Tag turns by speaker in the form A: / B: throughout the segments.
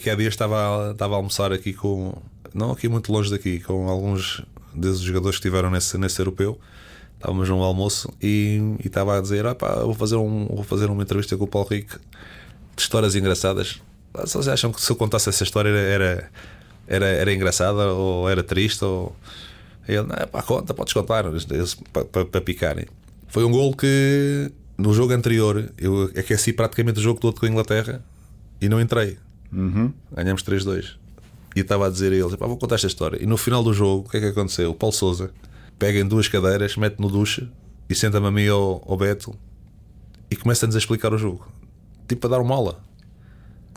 A: Que há dias estava, estava a almoçar aqui com. Não aqui muito longe daqui, com alguns desses jogadores que estiveram nesse, nesse europeu. Estávamos num almoço e, e estava a dizer: ah, pá, vou, fazer um, vou fazer uma entrevista com o Paulo Rico de histórias engraçadas. Vocês acham que se eu contasse essa história era, era, era engraçada ou era triste? Ou... Ele, não, pá, conta, podes contar, para picarem. Foi um gol que no jogo anterior eu aqueci praticamente o jogo todo com a Inglaterra e não entrei.
B: Uhum.
A: Ganhamos 3-2. E estava a dizer a eles: vou contar esta história. E no final do jogo, o que é que aconteceu? O Paulo Souza pega em duas cadeiras, mete no duche e senta-me a mim ao, ao Beto e começa-nos a explicar o jogo. Tipo a dar uma aula.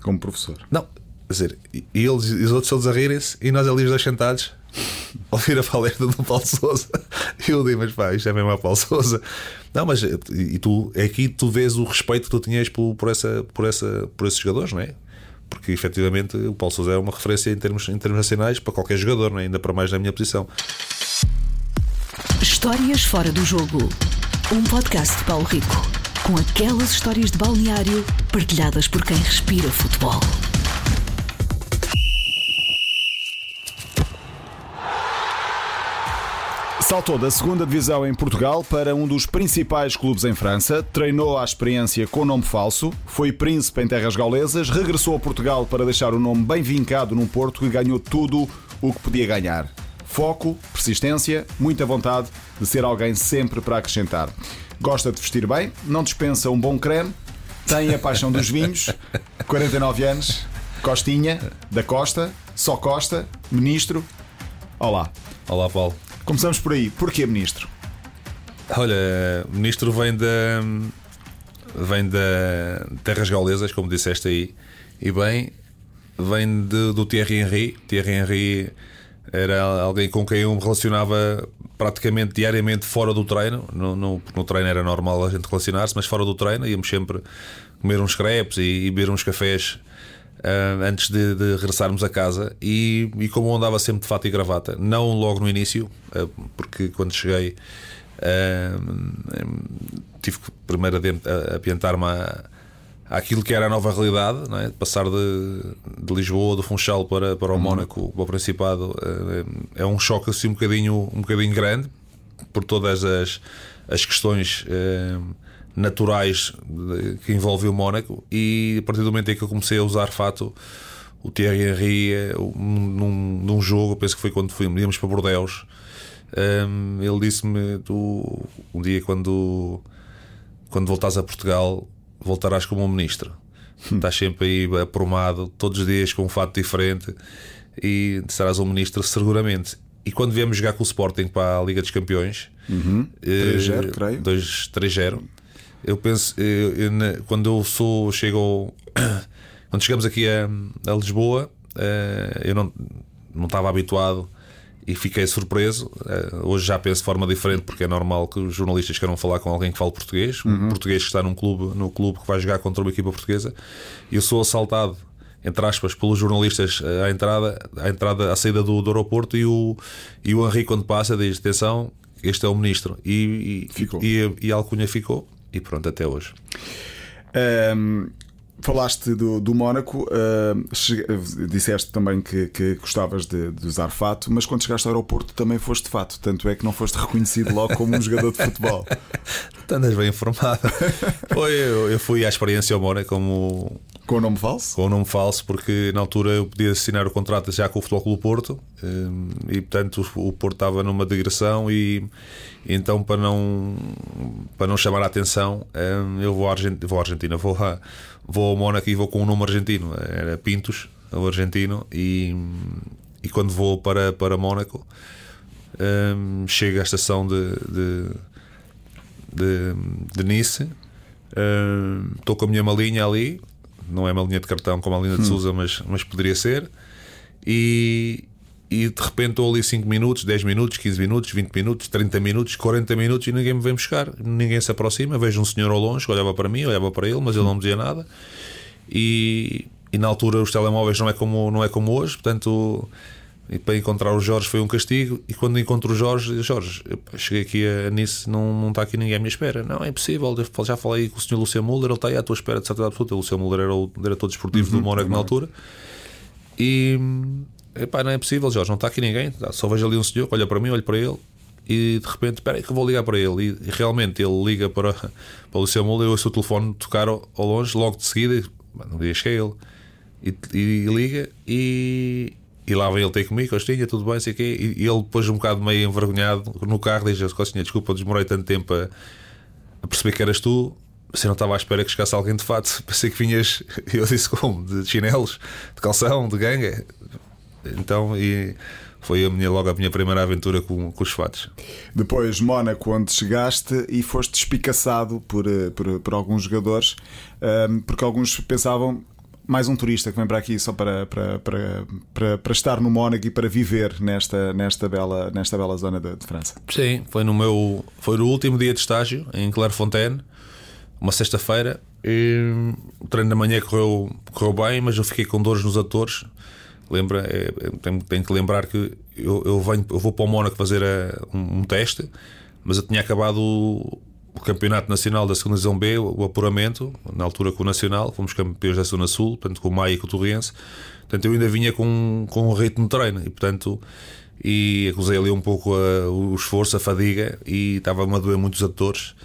B: Como professor.
A: Não, quer dizer, e eles e os outros todos a rirem-se e nós ali os dois sentados ouvir a palestra do Paulo Souza. E eu digo, mas pá, isto é mesmo a Paulo Souza. Não, mas e tu, é aqui tu vês o respeito que tu tinhas por, por, essa, por, essa, por esses jogadores, não é? Porque efetivamente o Paulo Souza é uma referência em termos, em termos nacionais para qualquer jogador, não é? ainda para mais na minha posição.
C: Histórias fora do jogo. Um podcast de Paulo Rico. Com aquelas histórias de balneário partilhadas por quem respira futebol.
B: Saltou da segunda divisão em Portugal para um dos principais clubes em França, treinou a experiência com nome falso, foi príncipe em terras gaulesas, regressou a Portugal para deixar o nome bem vincado num Porto que ganhou tudo o que podia ganhar. Foco, persistência, muita vontade de ser alguém sempre para acrescentar. Gosta de vestir bem, não dispensa um bom creme, tem a paixão dos vinhos, 49 anos, Costinha, da Costa, só Costa, ministro. Olá.
A: Olá, Paulo.
B: Começamos por aí. Porquê ministro?
A: Olha, o ministro vem da. vem da Terras Gaulesas, como disseste aí, e bem, vem de, do Thierry Henry. Thierry Henry era alguém com quem eu me relacionava praticamente diariamente fora do treino. No, no, no treino era normal a gente relacionar-se, mas fora do treino íamos sempre comer uns crepes e, e beber uns cafés uh, antes de, de, regressarmos a casa. E, e, como eu andava sempre de fato e gravata, não logo no início, uh, porque quando cheguei uh, tive que primeiro ambientar-me àquilo que era a nova realidade, é? passar de, de, Lisboa, do Funchal para, para o uhum. Mónaco, para o Principado, é um choque assim um bocadinho, um bocadinho grande por todas as, as questões naturais que envolve o Mónaco e a partir do momento em que eu comecei a usar fato o Thierry Henry eh, num, num jogo, penso que foi quando fomos, íamos para Bordeus um, ele disse-me um dia quando quando voltares a Portugal voltarás como um ministro hum. estás sempre aí aprumado todos os dias com um fato diferente e serás um ministro seguramente e quando viemos jogar com o Sporting para a Liga dos Campeões
B: uhum. 3-0, creio
A: 3-0 eu penso, eu, eu, quando eu sou, chego, quando chegamos aqui a, a Lisboa, uh, eu não, não estava habituado e fiquei surpreso. Uh, hoje já penso de forma diferente, porque é normal que os jornalistas queiram falar com alguém que fale português, um uhum. português que está num clube, no clube que vai jogar contra uma equipa portuguesa. Eu sou assaltado entre aspas, pelos jornalistas eh, à entrada, à entrada, à saída do, do aeroporto e o, e o Henrique quando passa diz atenção, este é o ministro e, e, e, e a alcunha ficou e pronto, até hoje.
B: Um, falaste do, do Mónaco, uh, disseste também que, que gostavas de, de, usar fato, mas quando chegaste ao aeroporto também foste fato, tanto é que não foste reconhecido logo como um jogador de futebol.
A: Tu andas bem informado. Foi, eu, eu, fui à experiência ao Mónaco como.
B: Com o nome falso?
A: Com o nome falso, porque na altura eu podia assinar o contrato já com o Futebol Clube Porto e portanto o Porto estava numa digressão e então para não para não chamar a atenção eu vou à Argentina, vou à Argentina, vou a vou ao Mónaco e vou com um nome argentino, era Pintos, o argentino, e, e quando vou para, para Mónaco, um, chego à estação de, de, de, de Nice, estou um, com a minha malinha ali, não é uma linha de cartão como a linha de hum. Sousa, mas, mas poderia ser, e, e de repente estou ali 5 minutos, 10 minutos, 15 minutos, 20 minutos, 30 minutos, 40 minutos e ninguém me vem buscar, ninguém se aproxima. Vejo um senhor ao longe olhava para mim, olhava para ele, mas ele não me dizia nada. E, e na altura os telemóveis não é como, não é como hoje, portanto E para encontrar o Jorge foi um castigo. E quando encontro o Jorge, Jorge, cheguei aqui a nisso, não, não está aqui ninguém à minha espera. Não, é impossível. Eu já falei com o Sr. Luciano Muller, ele está aí à tua espera de certeza absoluta. O Luciano Muller era o diretor desportivo uhum, do Mónaco na altura. E epá, não é possível, Jorge, não está aqui ninguém. Só vejo ali um senhor, olha para mim, olha para ele. E de repente, espera aí que eu vou ligar para ele. E, e realmente ele liga para, para o Luciano Muller. Eu ouço o telefone tocar ao, ao longe, logo de seguida. Não diz que é ele. E, e, liga e, e lá vem ele ter comigo, Costinha, tudo bem, sei o quê. E, e ele depois, um bocado meio envergonhado, no carro, diz: Costinha, desculpa, demorei tanto tempo a, a perceber que eras tu. Você não estava à espera que chegasse alguém de fato. Pensei que vinhas, eu disse como? De chinelos, de calção, de ganga. Então, e foi a minha, logo a minha primeira aventura com, com os fatos.
B: Depois, Mónaco, onde chegaste e foste espicaçado por, eh, por, por alguns jogadores, ehm, porque alguns pensavam mais um turista que vem para aqui só para, para, para, para, para estar no Mónaco e para viver nesta, nesta, bela, nesta bela zona de, de, França.
A: Sim, foi no meu foi no último dia de estágio em Clairefontaine, uma sexta-feira. O treino da manhã correu, correu bem, mas eu fiquei com dores nos atores. Lembra, é, é, tenho, que lembrar que eu, eu, venho, eu vou para o Mónaco fazer a, eh, um, um, teste, mas eu tinha acabado o Campeonato Nacional da Segunda Divisão B, o apuramento, na altura com o Nacional, fomos campeões da Zona Sul, portanto com o Maia e com o Torriense. Portanto, eu ainda vinha com, com um ritmo de treino e, portanto, e acusei ali um pouco a, o esforço, a fadiga e estava-me a doer muitos atores.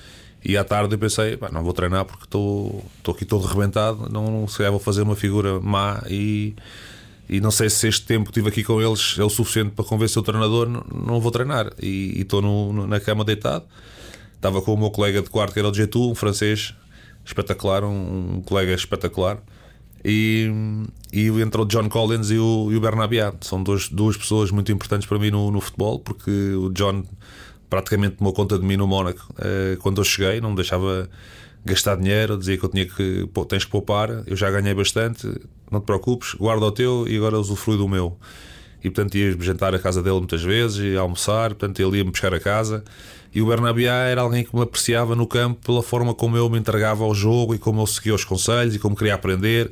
A: E à tarde eu pensei, não vou treinar porque estou, estou aqui todo arrebentado, não, se vou fazer uma figura má e, e não sei se este tempo que estive aqui com eles é o suficiente para convencer o treinador, não, não vou treinar. E, estou na cama deitado. Estava com o meu colega de quarto, que era o Getu, um francês espetacular, um, um colega espetacular. E, e entrou o John Collins e o, e o. São dois, duas pessoas muito importantes para mim no, no futebol, porque o John praticamente tomou conta de mim no Mónaco. Uh, quando eu cheguei, não me deixava gastar dinheiro, dizia que eu tinha que pô, tens que poupar, eu já ganhei bastante, não te preocupes, guarda o teu e agora usufrui do meu. E portanto ia jantar à casa dele muitas vezes, e almoçar, portanto ele ia me buscar a casa e o Bernabiá era alguém que me apreciava no campo pela forma como eu me entregava ao jogo e como eu seguia os conselhos e como queria aprender.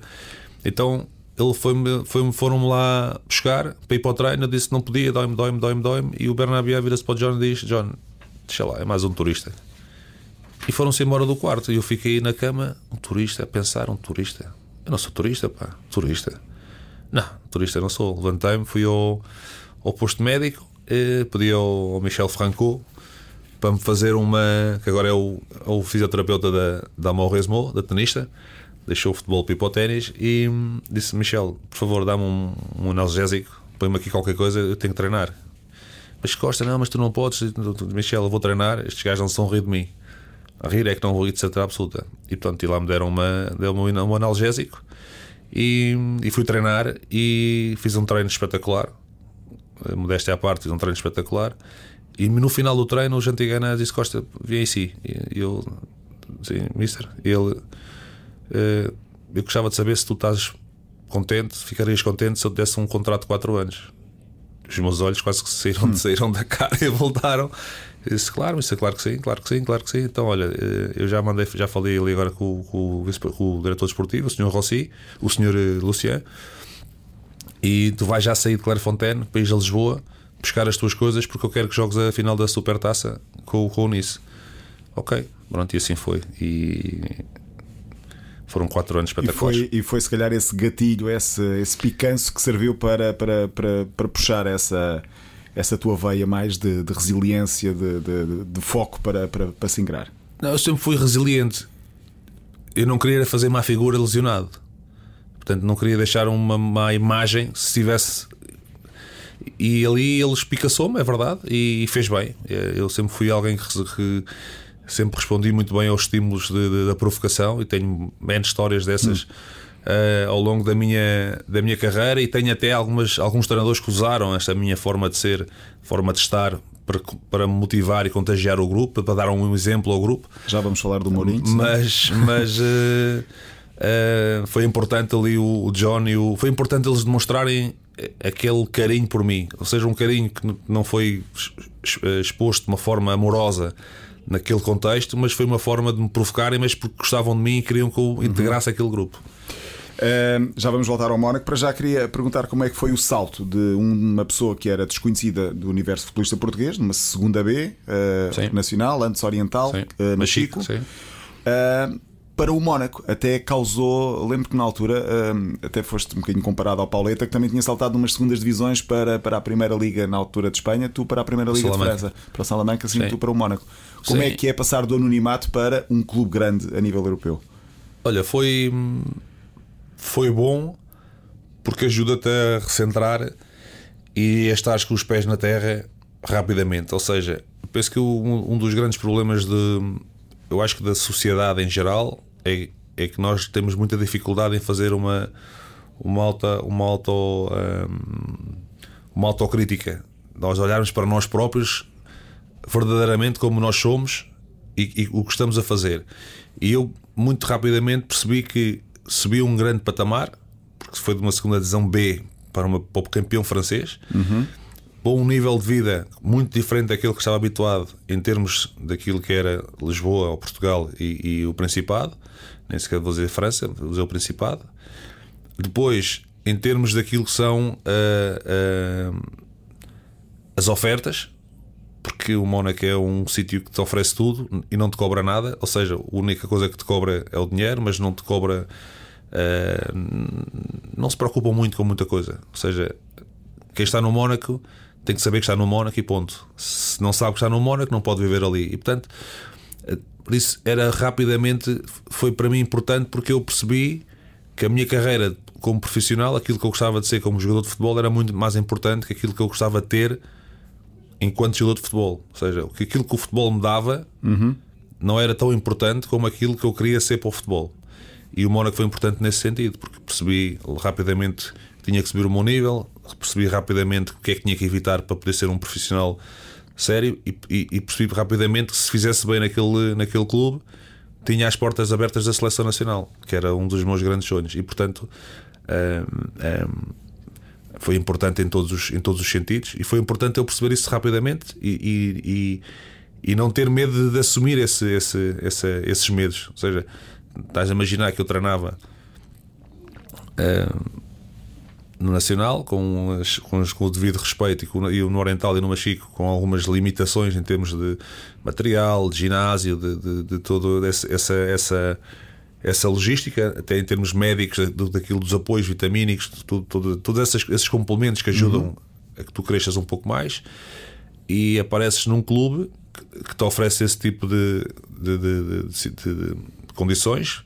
A: Então ele foi-me, foi foram-me lá buscar para ir para o treino. Eu disse que não podia, dói-me, dói-me, dói-me, dói-me. E o Bernabiá vira-se para o John e diz: John, deixa lá, é mais um turista. E foram-se embora do quarto. E eu fiquei na cama, um turista, a pensar: um turista. Eu não sou turista, pá, turista. Não, turista não sou. Levantei-me, fui ao, ao posto médico, eh, pedi ao, ao Michel Franco para me fazer uma. que agora é o, é o fisioterapeuta da, da Resmo, da tenista, deixou o futebol para ir para o ténis e disse: Michel, por favor, dá-me um, um analgésico, põe-me aqui qualquer coisa, eu tenho que treinar. Mas Costa, não, mas tu não podes, Michel, eu vou treinar, estes gajos não são rir de mim. A rir é que não vou rir de certeza absoluta. E portanto, e lá me deram uma, um analgésico e, e fui treinar e fiz um treino espetacular. Modéstia à parte, fiz um treino espetacular e no final do treino, o Jantigana disse: Costa, vem em si. E eu, sim, mister, ele, uh, eu gostava de saber se tu estás contente, ficarias contente se eu te desse um contrato de 4 anos. Os meus olhos quase que saíram, hum. saíram da cara e voltaram. Eu disse: Claro, mister, claro que sim, claro que sim, claro que sim. Então, olha, eh, eu já mandei, já falei ali agora com, com, com o diretor desportivo, o senhor Rossi, o senhor eh, Lucian, e tu vais já sair de Clairefontaine para ir a Lisboa buscar as tuas coisas porque eu quero que jogues a final da Supertaça com, com o Nice. Ok, pronto, e assim foi. E foram quatro anos espetaculares.
B: E foi, e foi se calhar esse gatilho, esse, esse picanço que serviu para, para, para, para puxar essa, essa tua veia mais de, de resiliência, de, de, de, foco para, para, para se ingrar.
A: Não, eu sempre fui resiliente. Eu não queria fazer má figura lesionado. Portanto, não queria deixar uma má imagem se tivesse e ali ele espicaçou-me, é verdade, e fez bem. Eu sempre fui alguém que, sempre respondi muito bem aos estímulos de, de, da provocação e tenho menos histórias dessas. Hum. Uh, ao longo da minha, da minha carreira e tenho até algumas, alguns treinadores que usaram esta minha forma de ser, forma de estar para, para motivar e contagiar o grupo, para dar um exemplo ao grupo.
B: Já vamos falar do Mourinho.
A: Mas, mas uh, uh, foi importante ali o, o John e o, foi importante eles demonstrarem aquele carinho por mim, ou seja, um carinho que não foi exposto de uma forma amorosa naquele contexto, mas foi uma forma de me provocarem, mas porque gostavam de mim e queriam que eu integrasse uhum. aquele grupo.
B: Uh, já vamos voltar ao Mónaco. Para já queria perguntar como é que foi o salto de uma pessoa que era desconhecida do universo futebolista português, numa segunda B, uh, nacional, antes oriental, uh, no Chico. Para o Mónaco. Até causou, lembro que na altura até foste um bocadinho comparado ao Pauleta, que também tinha saltado umas segundas divisões para, para a Primeira Liga na altura de Espanha, tu para a Primeira Liga Salamanca. de França, para o Salamanca, assim sim. tu para o Mónaco. Como sim. é que é passar do anonimato para um clube grande a nível europeu?
A: Olha, foi foi bom porque ajuda-te a recentrar e a estar com os pés na terra rapidamente. Ou seja, penso que um dos grandes problemas de eu acho que da sociedade em geral é, é que nós temos muita dificuldade em fazer uma uma alta uma auto um, uma autocrítica. Nós olharmos para nós próprios verdadeiramente como nós somos e, e, o que estamos a fazer. E eu muito rapidamente percebi que subi um grande patamar porque foi de uma segunda divisão B para, uma, para o campeão francês.
B: Uhum
A: para um nível de vida muito diferente daquele que estava habituado em termos daquilo que era Lisboa ou Portugal e, e o Principado, nem sequer vou dizer França, vou dizer o Principado. Depois, em termos daquilo que são uh, uh, as ofertas, porque o Mónaco é um sítio que te oferece tudo e não te cobra nada, ou seja, a única coisa que te cobra é o dinheiro, mas não te cobra. Uh, não se preocupam muito com muita coisa. Ou seja, quem está no Mónaco tem que saber que está no Mónaco e ponto. Se não sabe que está no Mónaco, não pode viver ali. E portanto, eh, por isso era rapidamente, foi para mim importante porque eu percebi que a minha carreira como profissional, aquilo que eu gostava de ser como jogador de futebol, era muito mais importante que aquilo que eu gostava de ter enquanto jogador de futebol. Ou seja, aquilo que o futebol me dava
B: uhum.
A: não era tão importante como aquilo que eu queria ser para o futebol. E o Mónaco foi importante nesse sentido, porque percebi rapidamente tinha que subir o meu nível, percebi rapidamente o que é que tinha que evitar para poder ser um profissional sério e, e, e percebi rapidamente que se fizesse bem naquele, naquele clube tinha as portas abertas da seleção nacional, que era um dos meus grandes sonhos, e portanto um, um, foi importante em todos, os, em todos os sentidos, e foi importante eu perceber isso rapidamente e, e, e não ter medo de, assumir esse, esse, esse, esses medos. Ou seja, estás a imaginar que eu treinava. Um, no Nacional, com, as, com, as, com, o devido respeito, e, com, e no Oriental e no Machico, com algumas limitações em termos de material, de ginásio, de, de, de todo essa, essa, essa logística, até em termos médicos, daquilo dos apoios vitamínicos, tudo, tudo, todos esses, complementos que ajudam uhum. a que tu cresças um pouco mais, e apareces num clube que, que te oferece esse tipo de, de, de condições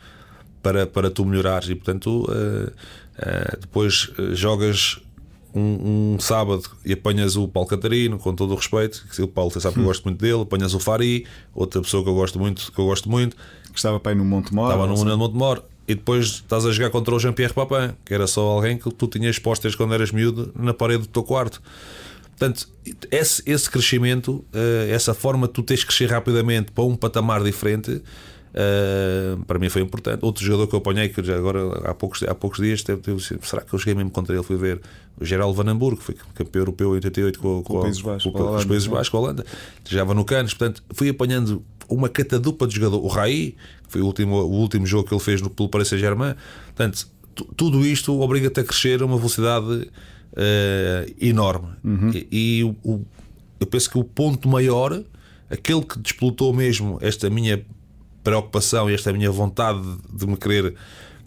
A: para, para tu melhorares, e portanto. Uh, Uh, depois uh, jogas um, um, sábado e apanhas o Paulo Catarino, com todo o respeito, que o Paulo sabe que eu hum. gosto muito dele, apanhas o Fari, outra pessoa que eu gosto muito, que eu gosto muito.
B: Que estava para ir no Montemor.
A: Estava no, no Montemor. E depois estás a jogar contra o Jean-Pierre Papin, que era só alguém que tu tinhas postas quando eras miúdo na parede do teu quarto. Portanto, esse, esse crescimento, uh, essa forma de tu tens que crescer rapidamente para um patamar diferente, Uh, para mim foi importante. Outro jogador que eu apanhei, que já agora há poucos, há poucos dias, teve, teve, será que eu cheguei mesmo contra ele? Fui ver o Geraldo Van Hamburgo, que foi campeão europeu em 88 com, com, com,
B: Países Baixos,
A: com, com os Países Baixos, com a Holanda. Jogava no Canos, portanto, fui apanhando uma catadupa de jogador. O Rai, que foi o último, o último jogo que ele fez no, pelo Paris Saint-Germain. Portanto, tudo isto obriga-te a crescer a uma velocidade uh, enorme.
B: Uhum.
A: E, e o, o, eu penso que o ponto maior, aquele que desplotou mesmo esta minha preocupação e esta minha vontade de me querer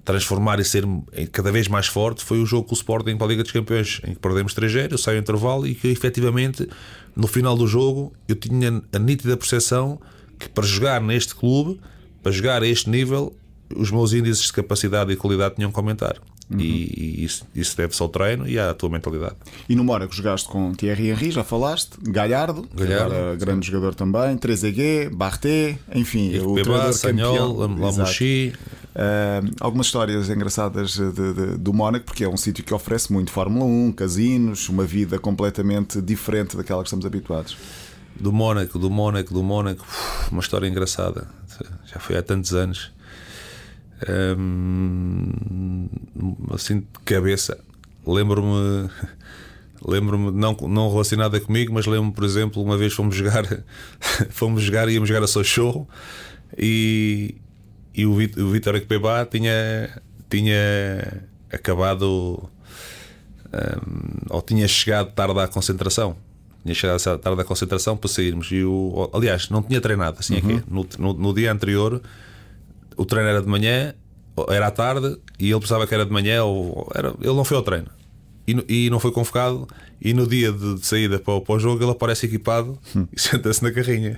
A: transformar e ser cada vez mais forte foi o jogo com o Sporting para a Liga dos Campeões, em que perdemos 3-0, eu saio em intervalo e que efetivamente no final do jogo eu tinha a nítida percepção que para jogar neste clube, para jogar a este nível, os meus índices de capacidade e qualidade tinham que aumentar. Uhum. E, e, isso, isso deve-se ao treino e à tua mentalidade.
B: E no Mónaco jogaste com Thierry Henry, já falaste, Galhardo,
A: Galhardo
B: agora grande jogador também, Trezeguet, Barté, enfim,
A: e o treinador Sanhol, Lamouchi.
B: Uh, algumas histórias engraçadas de, de, do Mónaco, porque é um sítio que oferece muito Fórmula 1, casinos, uma vida completamente diferente daquela que estamos habituados.
A: Do Mónaco, do Mónaco, do Mónaco, uma história engraçada. Já foi há tantos anos assim de cabeça, lembro-me. Lembro-me, não, não relacionada comigo, mas lembro-me, por exemplo, uma vez fomos jogar, fomos jogar, íamos jogar a Sochorro e, e o, Vitor Equipebá tinha, tinha acabado um, ou tinha chegado tarde à concentração. Tinha chegado tarde à concentração para sairmos. E o, aliás, não tinha treinado. Assim uhum. aqui. No, no, no, dia anterior, o treino era de manhã, era à tarde, e ele pensava que era de manhã, ou era, ele não foi ao treino. E, e não foi convocado. E no dia de, de saída para, para, o jogo, ele aparece equipado hum. e senta-se na carrinha.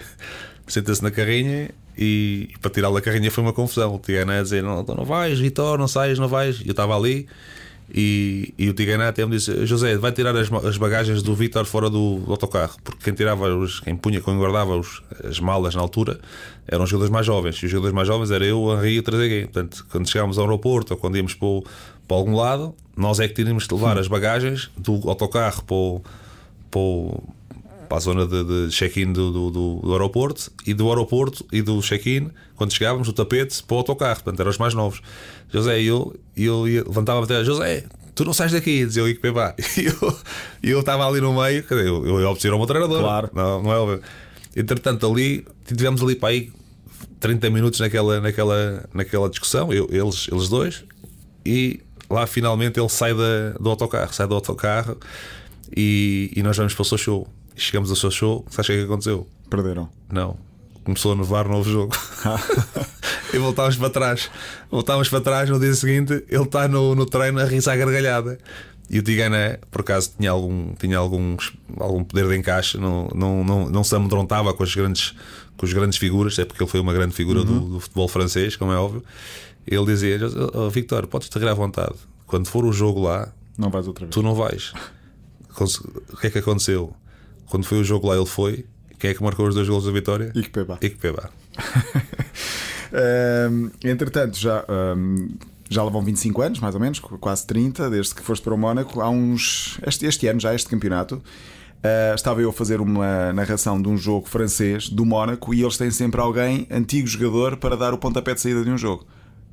A: Senta-se na carrinha e, e para tirá-lo da carrinha foi uma confusão. O Tigana a dizer: Não, não vais, Vitor, não sais, não vais. E eu estava ali e, e o Tigana até me disse: José, vai tirar as, as bagagens do Vitor fora do, do, autocarro, porque quem tirava, os, quem punha, quem guardava os, as malas na altura eram os jogadores mais jovens. E os jogadores mais jovens era eu, o Henri e o Trezeguet. Portanto, quando chegávamos ao aeroporto ou quando íamos para, o, para algum lado, nós é que tínhamos de levar as bagagens do autocarro para, o, para, o, para a zona de, de check-in do, do, do, aeroporto e do aeroporto e do check-in, quando chegávamos, o tapete para o autocarro. Portanto, eram os mais novos. José, e eu, eu levantava até José, tu não sais daqui, dizia o Icpebá. E eu, eu estava ali no meio, eu, eu ia obedecer ao meu treinador.
B: Claro.
A: Não, não é óbvio. Entretanto, ali, tivemos ali para aí 30 minutos naquela, naquela, naquela discussão, eu, eles, eles dois, e lá finalmente ele sai da, do autocarro, sai do autocarro e, e nós vamos para o seu show. Chegamos ao seu show, sabes o que é que aconteceu?
B: Perderam.
A: Não. Começou a nevar novo jogo. e voltámos para trás. Voltámos para trás no dia seguinte, ele está no, no treino a risar a gargalhada. E o Tigana, por acaso, tinha algum, tinha algum, algum poder de encaixe, não, não, não, não se amedrontava com as grandes, com as grandes figuras, é porque ele foi uma grande figura uhum. do, do, futebol francês, como é óbvio. Ele dizia: oh, Victor, podes te à vontade. Quando for o jogo lá,
B: não vais outra vez.
A: tu não vais. O que é que aconteceu? Quando foi o jogo lá, ele foi. Quem é que marcou os dois gols da vitória?
B: Ikpeba.
A: Ikpeba.
B: um, entretanto, já. Um, já levam 25 anos, mais ou menos, quase 30, desde que foste para o Mónaco. Há uns. Este, este ano, já este campeonato, uh, estava eu a fazer uma narração de um jogo francês do Mónaco e eles têm sempre alguém, antigo jogador, para dar o pontapé de saída de um jogo.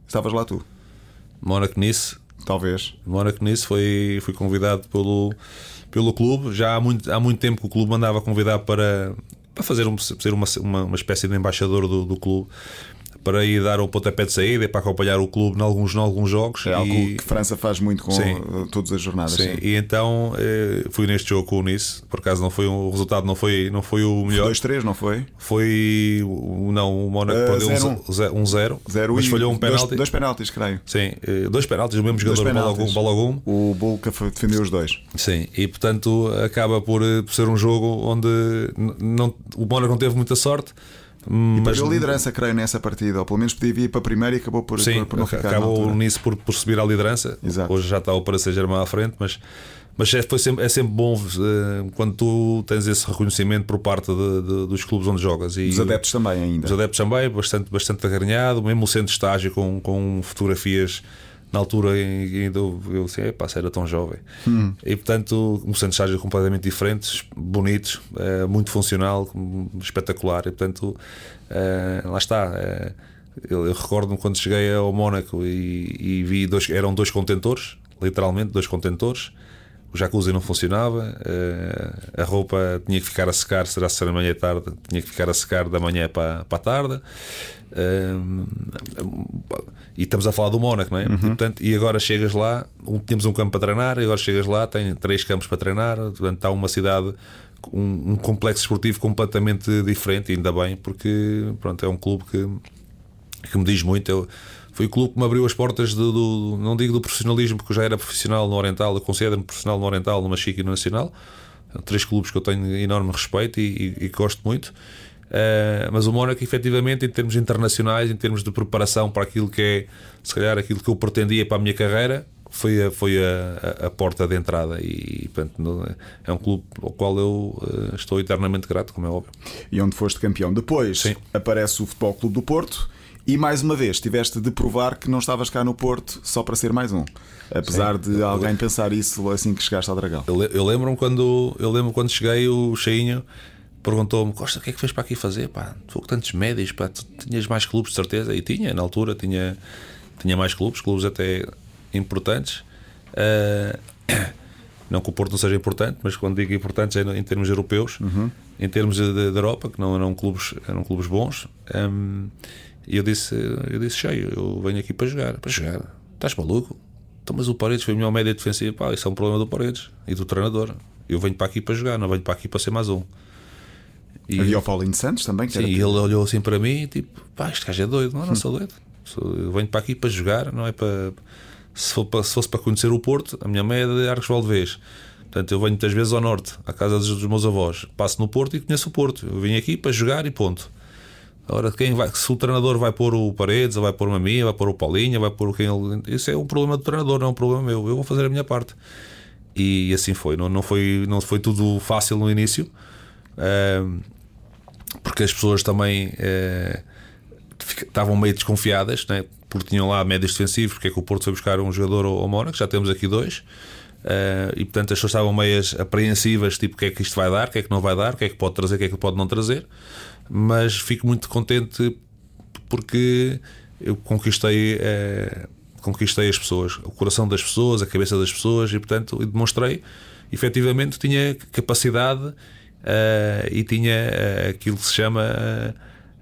B: Estavas lá tu?
A: Mónaco Nice.
B: Talvez.
A: Mónaco Nice foi, fui convidado pelo, pelo clube. Já há muito, há muito tempo que o clube mandava convidar para, para fazer um, ser uma, uma, uma espécie de embaixador do, do clube para ir dar o pontapé de saída e para acompanhar o clube em alguns, em alguns jogos.
B: É algo
A: e...
B: que a França faz muito com sim. todas as jornadas.
A: Sim. sim. E então eh, fui neste jogo com o Nice, por acaso não foi um, o resultado não foi, não foi o melhor.
B: 2-3, não foi?
A: Foi. Não, o Mónaco uh, perdeu 1-0, um, zero, zero mas falhou um penalti.
B: Dois, dois penaltis, creio.
A: Sim, eh, dois penaltis, o mesmo jogador Balogum, Balogum.
B: O Bulca defendeu os dois.
A: Sim, e portanto acaba por, por ser um jogo onde não, o Mónaco não teve muita sorte
B: e mas a liderança, creio, nessa partida, ou pelo menos podia vir para a primeira e acabou por,
A: Sim,
B: por, não ficar.
A: Acabou nisso por, por subir à liderança.
B: Exato.
A: Hoje já está o para Saint-Germain à frente, mas, mas é, foi sempre, é sempre bom uh, quando tu tens esse reconhecimento por parte de, de, dos clubes onde jogas.
B: E, Os adeptos também, ainda.
A: Os adeptos também, bastante, bastante agarrinhado, mesmo o centro de estágio com, com fotografias na altura ainda eu assim, pá, era tão jovem. Hum. E portanto, um estágio completamente diferente, bonitos, é, muito funcional, espetacular. E portanto, é, lá está. É, eu, eu recordo-me quando cheguei ao Mónaco e, e, vi dois, eram dois contentores, literalmente dois contentores. O jacuzzi não funcionava, a roupa tinha que ficar a secar, será se era manhã e tarde, tinha que ficar a secar da manhã para, para a tarde e estamos a falar do Mónaco, não é? Uhum. E, portanto, e agora chegas lá, temos um campo para treinar, e agora chegas lá, tem três campos para treinar, portanto, está uma cidade, um, um complexo esportivo completamente diferente, ainda bem, porque pronto, é um clube que, que me diz muito. Eu, foi o clube que me abriu as portas do, do, não digo do profissionalismo, porque eu já era profissional no Oriental, eu considero-me profissional no Oriental, no Machique e no Nacional. Três clubes que eu tenho enorme respeito e, e, e gosto muito. Uh, mas o Mónaco, efetivamente, em termos internacionais, em termos de preparação para aquilo que é, se calhar, aquilo que eu pretendia para a minha carreira, foi a, foi a, a, a porta de entrada. E, portanto, é um clube ao qual eu uh, estou eternamente grato, como é óbvio.
B: E onde foste campeão. Depois Sim. aparece o Futebol Clube do Porto. E mais uma vez tiveste de provar que não estavas cá no Porto só para ser mais um. Apesar Sim. de alguém pensar isso assim que chegaste ao Dragão.
A: Eu, eu lembro quando eu lembro quando cheguei o cheinho perguntou-me: Costa, o que é que fez para aqui fazer? Pá, tu com tantos médios, pá, tu tinhas mais clubes de certeza? E tinha, na altura, tinha, tinha mais clubes, clubes até importantes. Uh, não que o Porto não seja importante, mas quando digo importantes é em termos europeus, uhum. em termos de, Europa, que não eram clubes, eram clubes bons. Um, e eu disse, eu disse cheio, eu venho aqui para jogar, para jogar. Estás maluco? Então, mas o Paredes foi o melhor média defensiva. Pá, isso é um problema do Paredes e do treinador. Eu venho para aqui para jogar, não venho para aqui para ser mais um.
B: E, Havia o Paulinho Santos também,
A: sim, e ele olhou assim para mim e tipo, pá, este gajo é doido. Não, não sou doido. Eu venho para aqui para jogar, não é para. Se, for para, se fosse para conhecer o Porto, a minha mãe é de Arcos Valdevez. Portanto, eu venho muitas vezes ao norte, à casa dos, meus avós. Passo no Porto e conheço o Porto. Eu vim aqui para jogar e ponto. Agora, quem vai, se o treinador vai pôr o Paredes, ou vai pôr uma minha, vai pôr o Paulinho, vai pôr quem ele. Isso é um problema do treinador, não é um problema meu. Eu vou fazer a minha parte. E assim foi. Não, não, foi, não foi tudo fácil no início, uh, porque as pessoas também uh, estavam meio desconfiadas, né? Porque tinham lá médios defensivos. Porque é que o Porto foi buscar um jogador ao, Mónaco? Já temos aqui dois. Uh, e portanto as pessoas estavam meio apreensivas, tipo o que é que isto vai dar, o que é que não vai dar, o que é que pode trazer, o que é que pode não trazer mas fico muito contente porque eu conquistei, é, conquistei as pessoas, o coração das pessoas, a cabeça das pessoas e, portanto, demonstrei efetivamente tinha capacidade uh, e tinha uh, aquilo que se chama.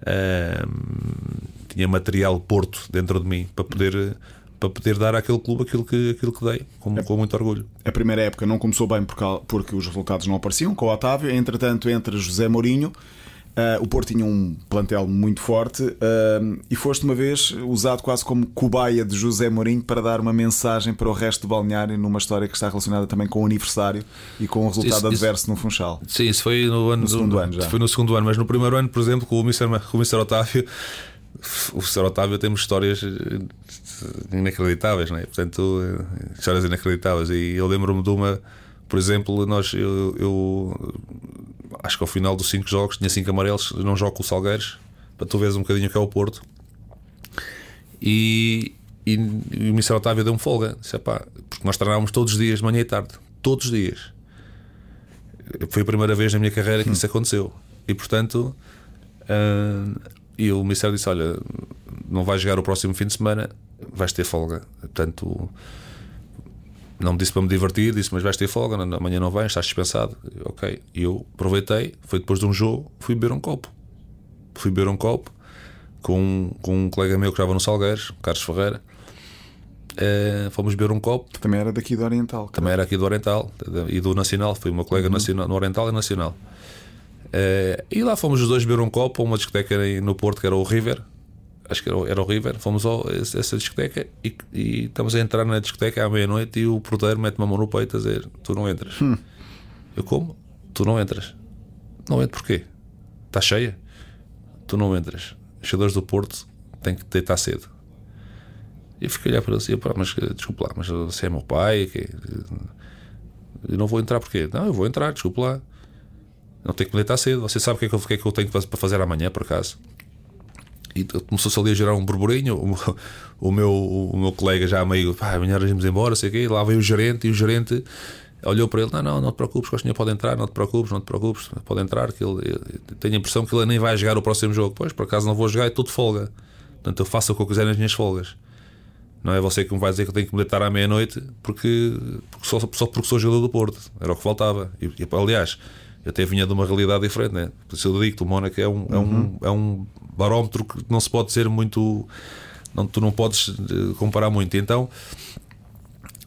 A: Uh, tinha material porto dentro de mim para poder para poder dar àquele clube aquilo que, aquilo que dei, com, com muito orgulho.
B: A primeira época não começou bem porque, porque os resultados não apareciam com o Otávio, entretanto, entre José Mourinho Uh, o Porto tinha um plantel muito forte uh, e foste uma vez usado quase como cobaia de José Mourinho para dar uma mensagem para o resto do balneário numa história que está relacionada também com o aniversário e com o resultado isso, adverso isso, no Funchal.
A: Sim, isso foi no, ano, no segundo ano já. Foi no segundo ano, mas no primeiro ano, por exemplo, com o Mr. Com o Mr. Otávio, o Sr. Otávio temos histórias inacreditáveis, não é? Portanto, histórias inacreditáveis. E eu lembro-me de uma, por exemplo, nós eu, eu acho que ao final dos 5 jogos tinha 5 amarelos, não jogo com o Salgueiros, para tu veres um bocadinho que é o Porto. E, e, e o Michel Otávio deu-me folga. Disse, pá, porque nós treinávamos todos os dias, de manhã e tarde. Todos os dias. Foi a primeira vez na minha carreira que isso aconteceu. E portanto, uh, e o Michel disse: Olha, não vais jogar o próximo fim de semana, vais ter folga. Portanto, não me disse para me divertir, disse, mas vais ter folga, amanhã não vens, estás dispensado. Ok. E eu aproveitei, foi depois de um jogo, fui beber um copo. Fui beber um copo com, com um colega meu que estava no Salgueiros, Carlos Ferreira. Uh, fomos beber um copo.
B: Também era daqui do Oriental.
A: Também era aqui do Oriental e do Nacional. Foi uma colega uhum. nacional, no Oriental e Nacional. Uh, e lá fomos os dois beber um copo a uma discoteca no Porto que era o River acho que era, era o River, fomos a essa discoteca e, e, estamos a entrar na discoteca à meia-noite e o porteiro mete uma mão no peito a dizer: Tu não entras. Hum. Eu como? Tu não entras. Não entro porquê? Está cheia? Tu não entras. Os jogadores do Porto têm que deitar cedo. E eu fiquei a olhar para ele assim: mas desculpa lá, mas você é meu pai? Que... Eu não vou entrar porquê? Não, eu vou entrar, desculpa lá. Não tenho que me deitar cedo. Você sabe o que é que eu, que é que eu tenho para fazer amanhã, por acaso? e começou-se ali a gerar um burburinho. O, o, meu, o meu colega já meio, pá, amanhã irmos embora, sei o quê. Lá veio o gerente e o gerente olhou para ele: Não, não, não te preocupes, Costinha pode entrar, não te preocupes, não te preocupes, pode entrar. Que ele, tenho a impressão que ele nem vai jogar o próximo jogo. Pois, por acaso não vou jogar, é tudo folga. Portanto, eu faço o que eu quiser nas minhas folgas. Não é você que me vai dizer que eu tenho que me deitar à meia-noite porque, porque só, só porque sou jogador do Porto. Era o que faltava. E, e aliás, eu até vinha de uma realidade diferente, né? Por isso eu digo o Mónaco é um, é, um, uhum. é um barómetro que não se pode ser muito. Não, tu não podes eh, comparar muito. Então,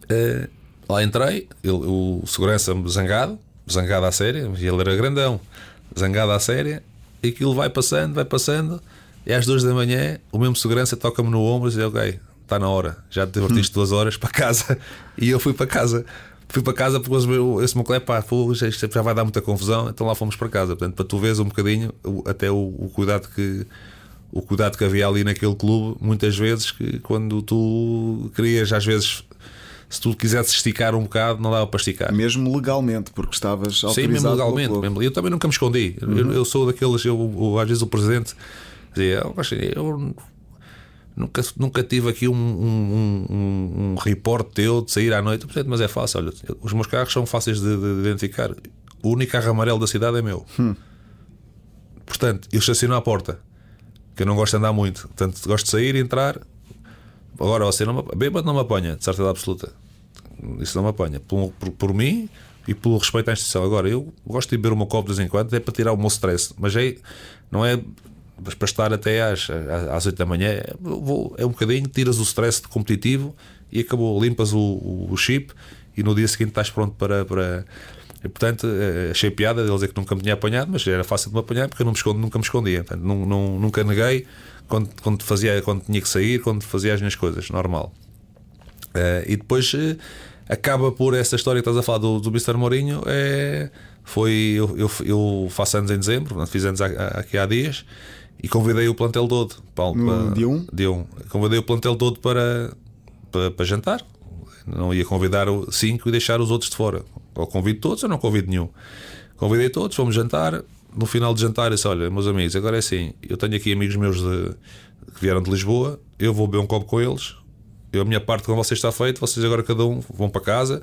A: uh, lá entrei, ele, o segurança zangado, zangado à séria, ele era grandão, zangado à séria, e aquilo vai passando, vai passando, e às duas da manhã o mesmo segurança toca-me no ombro e diz: Ok, está na hora, já te divertiste duas horas para casa, e eu fui para casa fui para casa porque esse meu colega, pá, isto já vai dar muita confusão, então lá fomos para casa. Portanto, para tu veres um bocadinho até o, o, cuidado que o cuidado que havia ali naquele clube, muitas vezes que quando tu querias, às vezes, se tu quisesse esticar um bocado, não dava para esticar.
B: Mesmo legalmente, porque estavas autorizado.
A: Sim, mesmo legalmente. Mesmo, eu também nunca me escondi. Uhum. Eu, eu, sou daqueles, eu, eu, às vezes o presidente dizia, eu Nunca, nunca tive aqui um, um, um, um report teu de sair à noite, mas é fácil. Olha, os meus carros são fáceis de, de identificar. O único carro amarelo da cidade é meu. Hum. Portanto, eu estaciono à porta, que eu não gosto de andar muito. Portanto, gosto de sair e entrar. Agora você não me, bêbado não me apanha, de certeza absoluta. Isso não me apanha. Por, por, por, mim e pelo respeito à instituição. Agora, eu gosto de beber o meu copo de vez em quando, é para tirar o meu stress. Mas é, não é para estar até às, às 8 da manhã, vou, é um bocadinho, tiras o stress competitivo e acabou. Limpas o, o, chip e no dia seguinte estás pronto para. para e, portanto, eh, achei piada de dizer que nunca me tinha apanhado, mas era fácil de me apanhar porque eu não me escondo, nunca me escondia. Portanto, não, não, nunca neguei quando, quando, fazia, quando tinha que sair, quando fazia as minhas coisas, normal. Uh, e depois uh, acaba por essa história que estás a falar do, do Mr. Mourinho. É, foi, eu, eu, eu, faço anos em dezembro, fiz anos aqui há dias, e convidei o plantel todo.
B: Para, no dia 1? Um?
A: Um. Convidei o plantel todo para, para, para jantar. Não ia convidar cinco e deixar os outros de fora. Ou convido todos ou não convido nenhum. Convidei todos, fomos jantar. No final de jantar, eu disse: Olha, meus amigos, agora é assim. Eu tenho aqui amigos meus de, que vieram de Lisboa. Eu vou beber um copo com eles. Eu, a minha parte com vocês está feita. Vocês agora cada um vão para casa.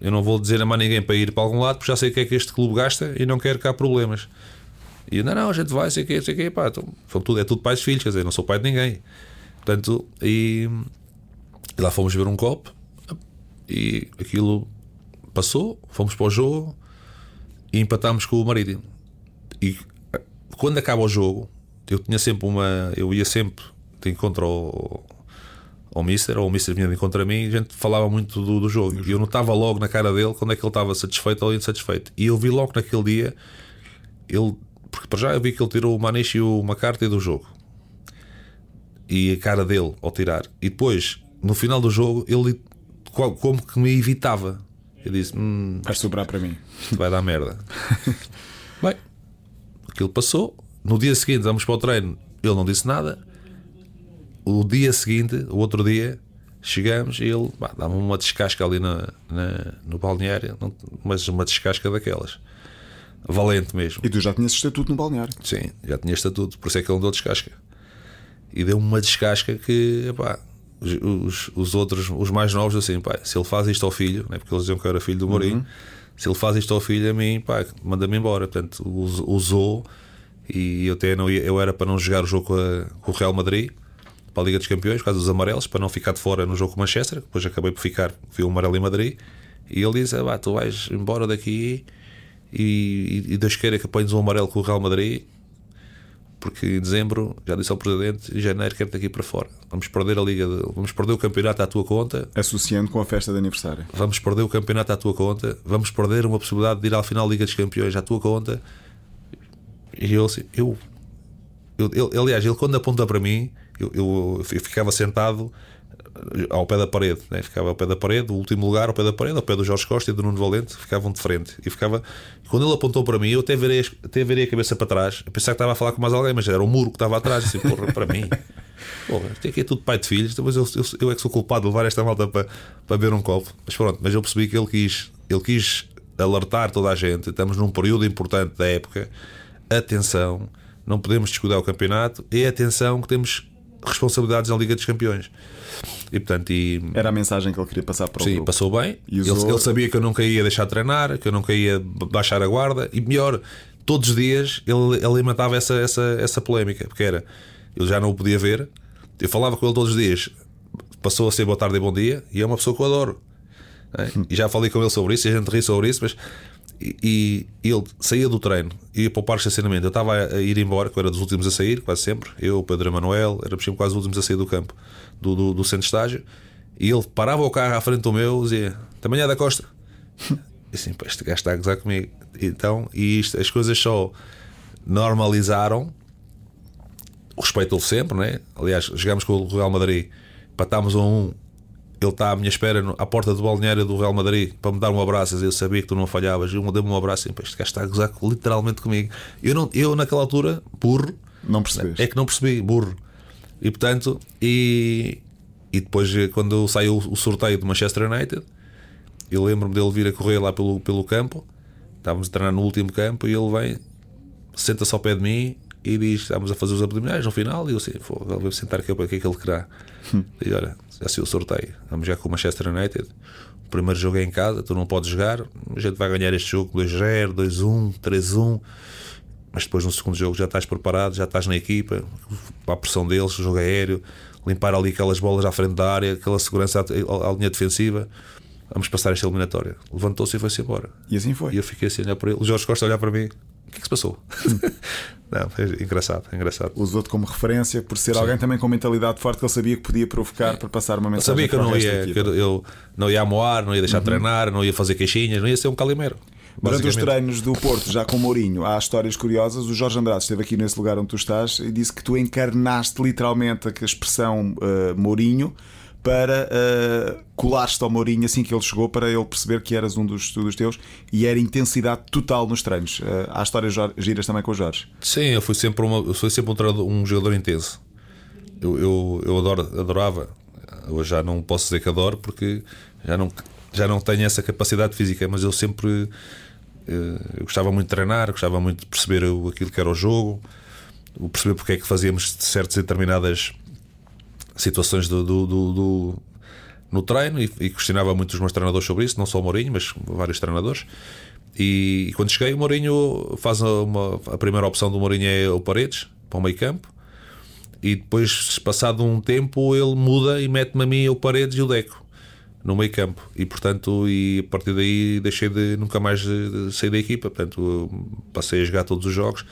A: eu não vou dizer a mais ninguém para ir para algum lado porque já sei o que é que este clube gasta e não quero cá problemas. E não, não, a gente vai, sei o que, sei o que, pá, então, tudo, é tudo pais e filhos, quer dizer, não sou pai de ninguém. Portanto, e, e lá fomos ver um copo e aquilo passou, fomos para o jogo e empatámos com o Marítimo. E quando acaba o jogo, eu tinha sempre uma. Eu ia sempre de encontro ao, ao Mister, ou o Mister vinha de encontro a mim e a gente falava muito do, do jogo. E eu notava logo na cara dele quando é que ele estava satisfeito ou insatisfeito. E eu vi logo naquele dia, ele, porque para já eu vi que ele tirou o Maniche e o McCarthy do jogo. E a cara dele ao tirar. E depois, no final do jogo, ele como que me evitava. Eu disse: hum,
B: Vai sobrar para mim.
A: Isto vai dar merda. Bem, aquilo passou. No dia seguinte, vamos para o treino. Ele não disse nada. O dia seguinte, o outro dia, chegamos e ele dá-me uma descasca ali na, na, no balneário, mas uma descasca daquelas. Valente mesmo.
B: E tu já tinhas estatuto no balneário?
A: Sim, já tinha estatuto, por isso é que ele deu descasca. E deu-me uma descasca que, epá, os, os outros, os mais novos, assim, pá, se ele faz isto ao filho, né, porque eles diziam que era filho do Mourinho, uhum. se ele faz isto ao filho, a mim, pá, manda-me embora. Portanto, usou e eu até não ia, eu era para não jogar o jogo com, a, com, o Real Madrid para a Liga dos Campeões, por causa dos amarelos, para não ficar de fora no jogo com o Manchester. Depois acabei por ficar, vi o amarelo em Madrid. E ele disse: ah, Tu vais embora daqui e, e, e Deus queira que apanhes um amarelo com o Real Madrid porque em dezembro, já disse ao Presidente, em janeiro quero-te aqui para fora. Vamos perder a Liga, de, vamos perder o campeonato à tua conta.
B: Associando com a festa de aniversário.
A: Vamos perder o campeonato à tua conta. Vamos perder uma possibilidade de ir à final da Liga dos Campeões à tua conta. E eu, assim, eu, eu, eu aliás, ele quando aponta para mim, eu, eu, eu ficava sentado ao pé da parede, né? ficava ao pé da parede, o último lugar ao pé da parede, ao pé do Jorge Costa e do Nuno Valente, ficavam de frente. E ficava. Quando ele apontou para mim, eu até virei, até virei a cabeça para trás, eu pensava que estava a falar com mais alguém, mas era o muro que estava atrás, assim, porra, para mim. Porra, tem que é tudo pai de filhos, depois eu, eu, eu, é que sou culpado de levar esta malta para, para beber um copo. Mas pronto, mas eu percebi que ele quis, ele quis alertar toda a gente, estamos num período importante da época, atenção, não podemos descuidar o campeonato, e atenção que temos responsabilidades na Liga dos Campeões. E, portanto, e...
B: Era a mensagem que ele queria passar para o
A: Sim,
B: grupo.
A: passou bem. Usou... Ele, ele, sabia que eu nunca ia deixar de treinar, que eu nunca ia baixar a guarda. E melhor, todos os dias ele alimentava essa, essa, essa polémica, porque era, eu já não o podia ver. Eu falava com ele todos os dias. Passou a ser boa tarde e bom dia, e é uma pessoa que eu adoro. É? E já falei com ele sobre isso, e a gente ri sobre isso, mas e, ele saía do treino, ia para o parque de estacionamento. Eu estava a ir embora, que eu era dos últimos a sair, quase sempre. Eu, Pedro Emanuel, éramos sempre quase os últimos a sair do campo, do, do, do centro de estágio. E ele parava o carro à frente do meu e dizia: Tamanha da Costa. E assim, pá, este gajo está a gozar comigo. Então, e isto, as coisas só normalizaram. O respeito houve sempre, né? Aliás, jogámos com o Real Madrid, patámos a um ele está à minha espera à porta do balneário do Real Madrid para me dar um abraço. Eu sabia que tu não falhavas. Eu dei-me um abraço e este gajo está a gozar literalmente comigo. Eu, não, eu naquela altura, burro,
B: não
A: é que não percebi, burro. E portanto, e, e depois, quando saiu o sorteio do Manchester United, eu lembro-me dele vir a correr lá pelo, pelo campo. Estávamos a treinar no último campo e ele vem, senta-se ao pé de mim e diz: Estamos a fazer os abdominais no final. E eu assim, vou sentar aqui para que é que ele querá. Hum. E olha, já se o sorteio. Vamos jogar com o Manchester United. O primeiro jogo é em casa, tu não podes jogar. A gente vai ganhar este jogo 2-0, 2-1, 3-1. Mas depois no segundo jogo já estás preparado, já estás na equipa, para a pressão deles, o jogo aéreo, limpar ali aquelas bolas à frente da área, aquela segurança à, à linha defensiva. Vamos passar esta eliminatória. Levantou-se e foi-se embora.
B: E assim foi.
A: E eu fiquei assim a olhar para ele. O Jorge Costa a olhar para mim. Que é que se passou? Não, é engraçado, é engraçado.
B: Usou-te como referência por ser Sim. alguém também com mentalidade forte que ele sabia que podia provocar para passar uma mensagem.
A: Eu sabia que eu não ia, que eu não ia amoar, não ia deixar uhum. treinar, não ia fazer queixinhas, não ia ser um calimero.
B: Durante os treinos do Porto, já com Mourinho, há histórias curiosas. O Jorge Andrade esteve aqui nesse lugar onde tu estás e disse que tu encarnaste literalmente a expressão uh, Mourinho para uh, colar-te ao Mourinho assim que ele chegou, para ele perceber que eras um dos, teus e era intensidade total nos treinos. Uh, há histórias giras também com o Jorge.
A: Sim, eu fui sempre, uma, eu fui sempre um, um jogador intenso. Eu, eu, eu adoro, adorava, hoje já não posso dizer que adoro porque já não, já não tenho essa capacidade física, mas eu sempre eh, eu gostava muito de treinar, gostava muito de perceber aquilo que era o jogo, perceber porque é que fazíamos certas determinadas situações do, do, do, do no treino e, e, questionava muito os meus treinadores sobre isso, não só o Mourinho, mas vários treinadores. E, e quando cheguei, o Mourinho faz uma, a primeira opção do Mourinho é o Paredes para o meio campo. E depois, passado um tempo, ele muda e mete-me a mim o Paredes e o Deco no meio campo e portanto e a partir daí deixei de nunca mais de sair da equipa portanto passei a jogar todos os jogos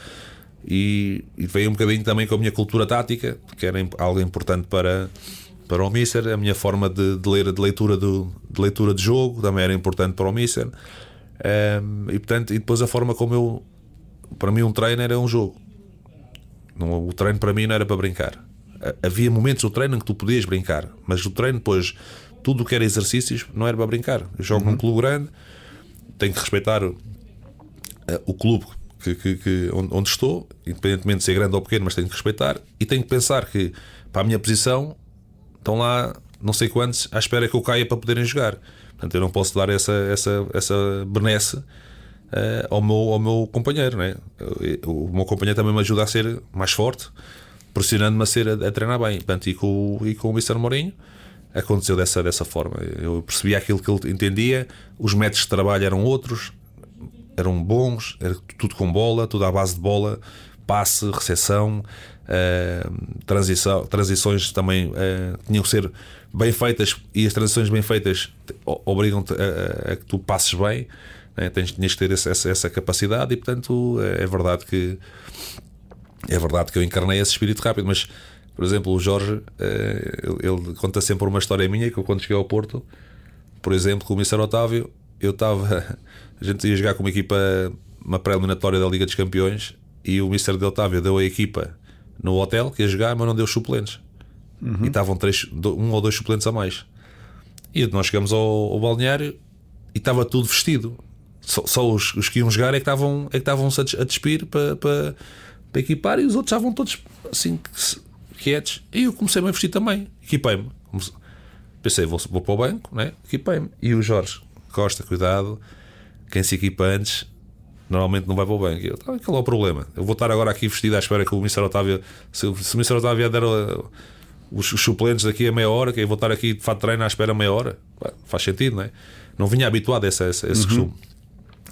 A: e, e veio um bocadinho também com a minha cultura tática que era algo importante para para o Mister a minha forma de, de ler de leitura do, de leitura de jogo também era importante para o Mister um, e portanto e depois a forma como eu para mim um treino era um jogo o treino para mim não era para brincar havia momentos do treino em que tu podias brincar mas o treino depois tudo o que era exercícios não era para brincar. Eu jogo uhum. num clube grande, tenho que respeitar uh, o clube que, que, que, onde, estou, independentemente de ser grande ou pequeno, mas tenho que respeitar e tenho que pensar que para a minha posição estão lá não sei quantos à espera que eu caia para poderem jogar. Portanto, eu não posso dar essa, essa, essa benesse uh, ao, meu, ao meu companheiro. Né? O meu companheiro também me ajuda a ser mais forte, pressionando-me a, ser, a, a treinar bem. Portanto, e com, e com o Mr. Mourinho aconteceu dessa, dessa forma. Eu percebia aquilo que ele entendia, os métodos de trabalho eram outros, eram bons, era tudo com bola, tudo à base de bola, passe, recepção, uh, transição, transições também uh, tinham que ser bem feitas e as transições bem feitas obrigam-te a, a, que tu passes bem. Né? Tens, tinhas que ter essa, essa, capacidade e portanto é, é verdade que é verdade que eu encarnei esse espírito rápido, mas por exemplo, o Jorge, eh, ele conta sempre uma história minha que eu, quando cheguei ao Porto, por exemplo, com o Mr. Otávio, eu estava. A gente ia jogar com uma equipa, uma pré-eliminatória da Liga dos Campeões, e o Mr. de Otávio deu a equipa no hotel que ia jogar, mas não deu suplentes. Uhum. E estavam três, um ou dois suplentes a mais. E nós chegamos ao, ao balneário e estava tudo vestido. Só, só os, os, que iam jogar é que estavam, é que estavam a despir para, para, para equipar e os outros estavam todos assim quietos. E eu comecei -me a vestir também. Equipei-me. Pensei, vou, vou para o banco, né? equipei-me. E o Jorge Costa, cuidado, quem se equipa antes normalmente não vai para o banco. E eu, tá, qual é o problema? Eu vou estar agora aqui vestido à espera que o Mr. Otávio, se, se o Mr. Otávio der uh, os, os, suplentes daqui a meia hora, que eu vou estar aqui de fato treino à espera meia hora, faz sentido, não é? Não vinha habituado a esse, a esse, uhum. costume.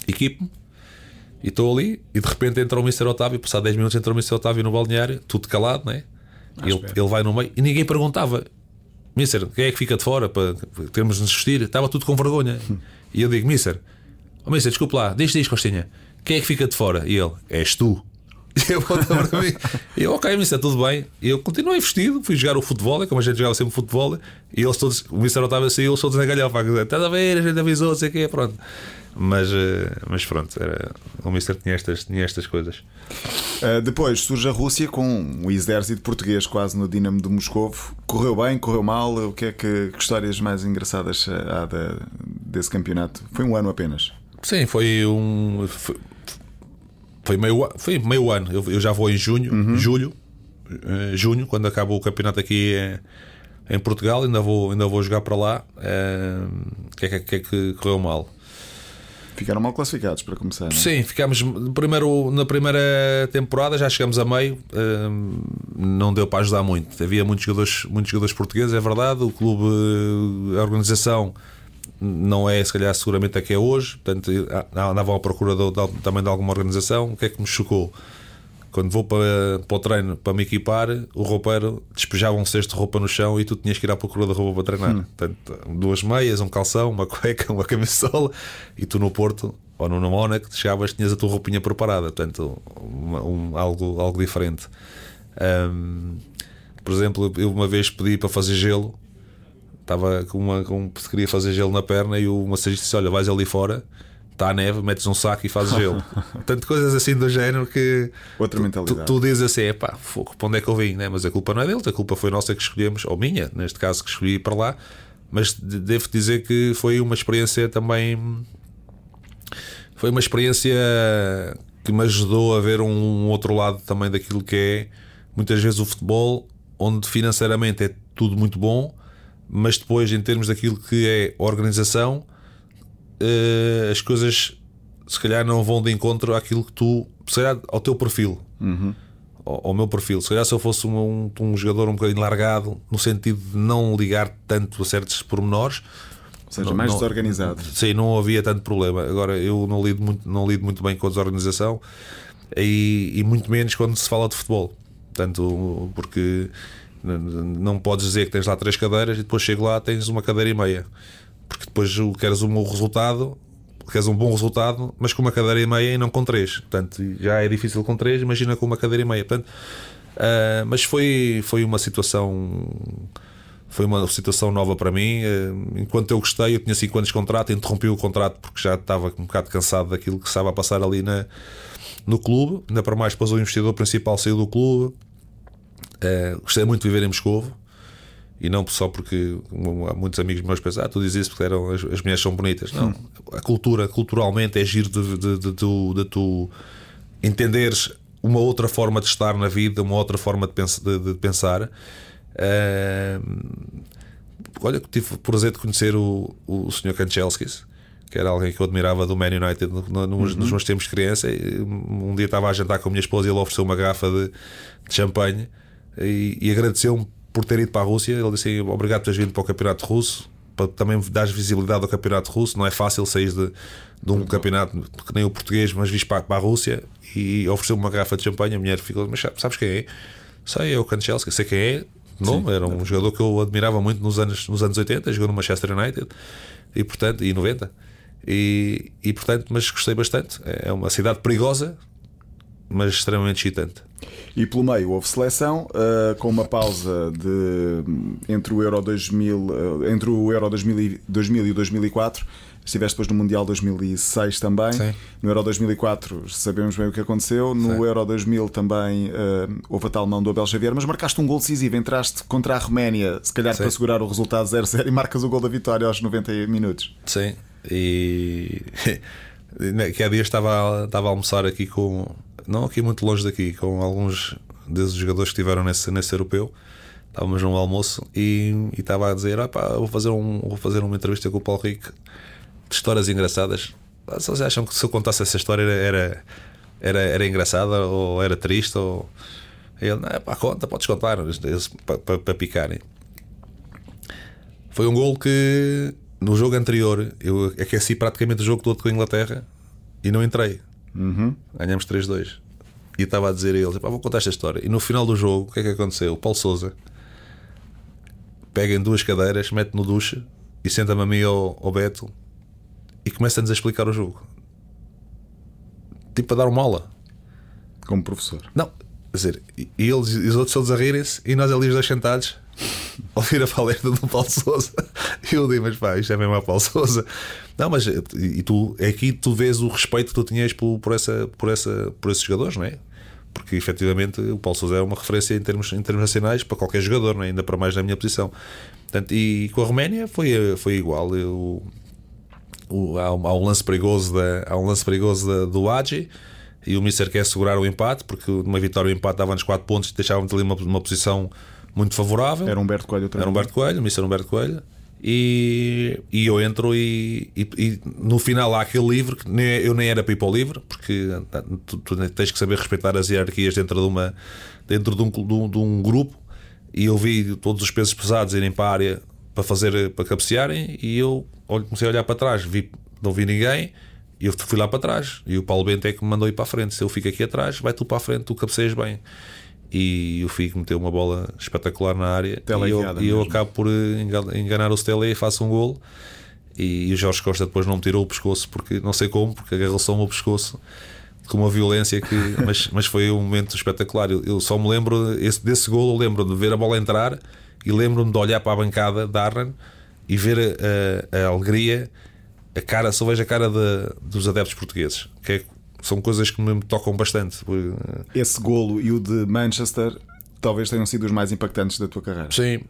A: Equipe-me e estou ali, e de repente entra o Mr. Otávio, passado 10 minutos entra o Mr. Otávio no balneário, tudo calado, não é? Ele, ele, vai no meio e ninguém perguntava. Mister, quem é que fica de fora para termos de nos vestir? Estava tudo com vergonha. E eu digo, Mister, oh, Mister, desculpe lá, diz, diz, Costinha, quem é que fica de fora? E ele, és tu. E eu para mim. Eu, ok, Mister, tudo bem. E eu continuei vestido, fui jogar o futebol, como a gente jogava sempre futebol. E eles todos, o Mister estava assim, eles todos na galhofa, estás a ver, a gente avisou, não sei o quê, pronto. Mas, eh, mas pronto, era, o Mister tinha estas, tinha estas coisas.
B: Uh, depois surge a Rússia com o exército português quase no Dinamo de Moscovo. Correu bem, correu mal? O que é que, que histórias mais engraçadas há de, desse campeonato? Foi um ano apenas?
A: Sim, foi um. Foi, foi meio, foi meio ano. Eu, eu já vou em junho, uhum. julho, junho, quando acaba o campeonato aqui em, em Portugal. Ainda vou, ainda vou jogar para lá. O uh, que, é, que é que correu mal?
B: Ficaram mal classificados para começar. Não é?
A: Sim, ficámos primeiro, na primeira temporada, já chegamos a meio, hum, não deu para ajudar muito. Havia muitos jogadores, muitos jogadores portugueses, é verdade. O clube, a organização não é, se calhar, seguramente a que é hoje. Portanto, andavam à procura de, de, também de alguma organização. O que é que me chocou? Quando vou para, para o treino para me equipar, o roupeiro despejava um cesto de roupa no chão e tu tinhas que ir à procura da roupa para treinar. Hum. Portanto, duas meias, um calção, uma cueca, uma camisola e tu no Porto ou no Mónaco, chegavas, tinhas a tua roupinha preparada, portanto, uma- um- algo, algo diferente. Ahm, por exemplo, eu uma vez pedi para fazer gelo, estava com uma, com, queria fazer gelo na perna e o massagista disse: Olha, vais ali fora, está a neve, metes um saco e fazes gelo. Portanto, coisas assim do género que
B: Outra
A: tu,
B: mentalidade.
A: tu dizes assim: é pá, fogo, para onde é que eu vim? Né? Mas a culpa não é deles, a culpa foi nossa que escolhemos, ou minha, neste caso, que escolhi ir para lá. Mas de- devo dizer que foi uma experiência também. Foi uma experiência que me ajudou a ver um outro lado também daquilo que é muitas vezes o futebol, onde financeiramente é tudo muito bom, mas depois, em termos daquilo que é organização, eh, as coisas se calhar não vão de encontro àquilo que tu, se calhar ao teu perfil, ao, ao meu perfil. Se calhar se eu fosse um, um, um jogador um bocadinho largado, no sentido de não ligar tanto a certos pormenores,
B: Ou seja,
A: não-
B: mais
A: não-
B: desorganizado.
A: Sim, não havia tanto problema. Agora eu não lido muito, não lido muito bem com a desorganização e, e muito menos quando se fala de futebol. Portanto, porque não podes dizer que tens lá três cadeiras e depois chego lá tens uma cadeira e meia. Porque depois queres um bom resultado, queres um bom resultado, mas com uma cadeira e meia e não com três. Portanto, já é difícil com três, imagina com uma cadeira e meia. Portanto, ah, mas foi, foi uma situação foi uma situação nova para mim. Eh, Enquanto eu gostei, eu tinha 5 anos de contrato, interrompi o contrato porque já estava um bocado cansado daquilo que estava a passar ali na, no clube. Ainda para mais, depois o investidor principal saiu do clube. Eh, gostei muito de viver em Moscovo e não só porque há muitos amigos meus pensam, ah, tu dizes isso porque eram, as, as mulheres são bonitas. Não, a cultura, culturalmente, é giro de, de, de, tu, de tu entenderes uma outra forma de estar na vida, uma outra forma de, pens de, de pensar. Eh, olha, tive o prazer de conhecer o, o Sr. Kanchelskis, que era alguém que eu admirava do Man United no, no, nos, nos meus tempos de criança. Um dia estava a jantar com a minha esposa e ele ofereceu uma garrafa de, de champanhe e, e agradeceu-me por ter ido para a Rússia. Ele disse assim, obrigado por teres vindo para o campeonato russo. Para também dar visibilidade ao campeonato russo, não é fácil sair de, de um campeonato que nem o português, mas vis para, para a Rússia e ofereceu-me uma garrafa de champanhe. A mulher ficou, mas sabes quem é? Sei, é o Kanchelski, sei quem é. Não, era um jogador que eu admirava muito nos anos, nos anos 80, jogou no Manchester United e portanto, e 90. E, e portanto, mas gostei bastante. É uma cidade perigosa, mas extremamente excitante.
B: E pelo meio houve seleção, uh, com uma pausa de entre o Euro 2000, uh, entre o Euro 2000 e, 2000 e 2004. Estiveste depois no Mundial 2006 também.
A: Sim.
B: No Euro 2004 sabemos bem o que aconteceu. No
A: Sim.
B: Euro 2000 também uh, houve a tal mão do Abel Xavier, mas marcaste um gol decisivo. Entraste contra a Roménia, se calhar
A: Sim.
B: para segurar o resultado 0-0 e marcas o gol da vitória aos 90 minutos.
A: Sim. E que há dias estava, estava a almoçar aqui com. Não aqui muito longe daqui, com alguns desses jogadores que estiveram nesse, nesse europeu. Estávamos num almoço e, e estava a dizer: ah, pá, vou, fazer um, vou fazer uma entrevista com o Paulo Rico de histórias engraçadas. Vocês acham que se eu contasse essa história era, era, era, engraçada ou era triste? Ou... Ele, não, pá, conta, podes contar, para, para picarem. Foi um gol que no jogo anterior eu aqueci praticamente o jogo todo com a Inglaterra e não entrei. Ganhamos 3-2. E estava a dizer a eles: "Epá, vou contar esta história. E no final do jogo, o que é que aconteceu? O Paulo Souza pega em duas cadeiras, mete no duche e senta-me a mim ao, ao Beto e começa-nos a explicar o jogo. Tipo a dar uma aula.
B: Como professor.
A: Não, quer dizer, e e eles e os outros todos a rirem-se e nós ali os dois sentados a ouvir a palestra do Paulo Souza. E eu digo, mas pá, isto é mesmo a Paulo Souza. Não, mas e tu, é aqui tu vês o respeito que tu tinhas por, por, essa, por, essa, por esses jogadores, não é? Porque efetivamente o Paulo Souza é uma referência em termos, em termos nacionais para qualquer jogador, não é? ainda para mais na minha posição. Portanto, e com a Roménia foi, foi igual. Eu, o- há, um, há um lance perigoso, da, há um lance perigoso da- do Agi e o Mister quer segurar o empate porque numa vitória o empate dava-nos 4 pontos e deixava-nos ali uma, uma posição muito favorável.
B: Era Humberto Coelho o
A: Era. Humberto Coelho, o Mister Humberto Coelho. E, e eu entro e, e- e no final há aquele livro que nem, eu nem era para ir para o livro, porque ah, tu, tu tens que saber respeitar as hierarquias dentro de, uma, dentro de, um, de, um, de um grupo. E eu vi todos os pesos pesados irem para a área para fazer para cabecearem. E eu comecei a olhar para trás, vi, não vi ninguém. E eu fui lá para trás. E o Paulo Bento é que me mandou ir para a frente. Se eu fico aqui atrás, vai tu para a frente, tu cabeceias bem. E o Figo meteu uma bola espetacular na área. E eu, e eu acabo por engan- enganar o Stele e faço um gol. E, e o Jorge Costa depois não me tirou o pescoço, porque não sei como, porque agarrou só o meu pescoço com uma violência que. mas, mas foi um momento espetacular. Eu, eu só me lembro esse, desse gol, eu lembro de ver a bola entrar e lembro-me de olhar para a bancada da Arran e ver a, a, a, alegria, a cara, só vejo a cara de, dos adeptos portugueses, que é, são coisas que me tocam bastante.
B: Esse golo e o de Manchester talvez tenham sido os mais impactantes da tua carreira.
A: Sim,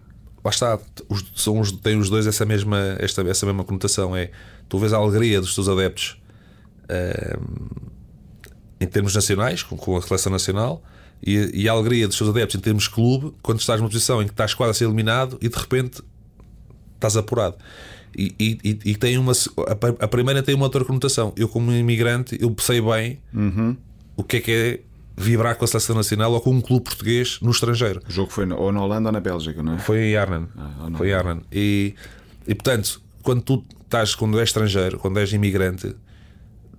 A: lá está, os, são os, têm os dois essa mesma, esta, essa mesma conotação. É tu vês a alegria dos teus adeptos uh, em termos nacionais, com, com a seleção nacional, e, e, a alegria dos teus adeptos em termos de clube, quando estás numa posição em que estás quase a ser eliminado e de repente estás apurado. E, e, e tem uma a, a, primeira tem uma outra conotação. Eu, como imigrante, eu sei bem
B: uhum.
A: o que é que é vibrar com a seleção nacional ou com um clube português no estrangeiro.
B: O jogo foi ou na Holanda ou na Bélgica, não é?
A: Foi em Arnhem. Ah, foi em Arnhem. E, e portanto, quando tu estás, quando és estrangeiro, quando és imigrante,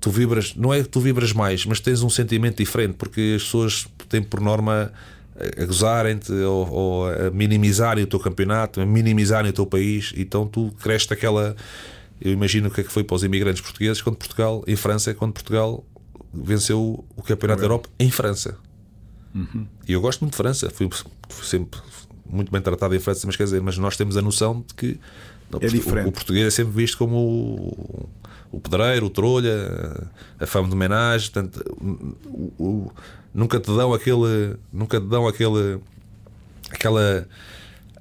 A: tu vibras, não é que tu vibras mais, mas tens um sentimento diferente, porque as pessoas têm por norma a gozarem-te ou, ou, a minimizarem o teu campeonato, a minimizarem o teu país, então tu cresces aquela. Eu imagino o que é que foi para os imigrantes portugueses quando Portugal, em França, quando Portugal venceu o Campeonato da Europa em França.
B: Uhum.
A: E eu gosto muito de França, fui, fui, sempre muito bem tratado em França, mas quer dizer, mas nós temos a noção de que
B: é diferente.
A: O, o português é sempre visto como o, pedreiro, o trolha, a fama de homenagem, portanto, o, o, nunca te dão aquele, nunca te dão aquele, aquela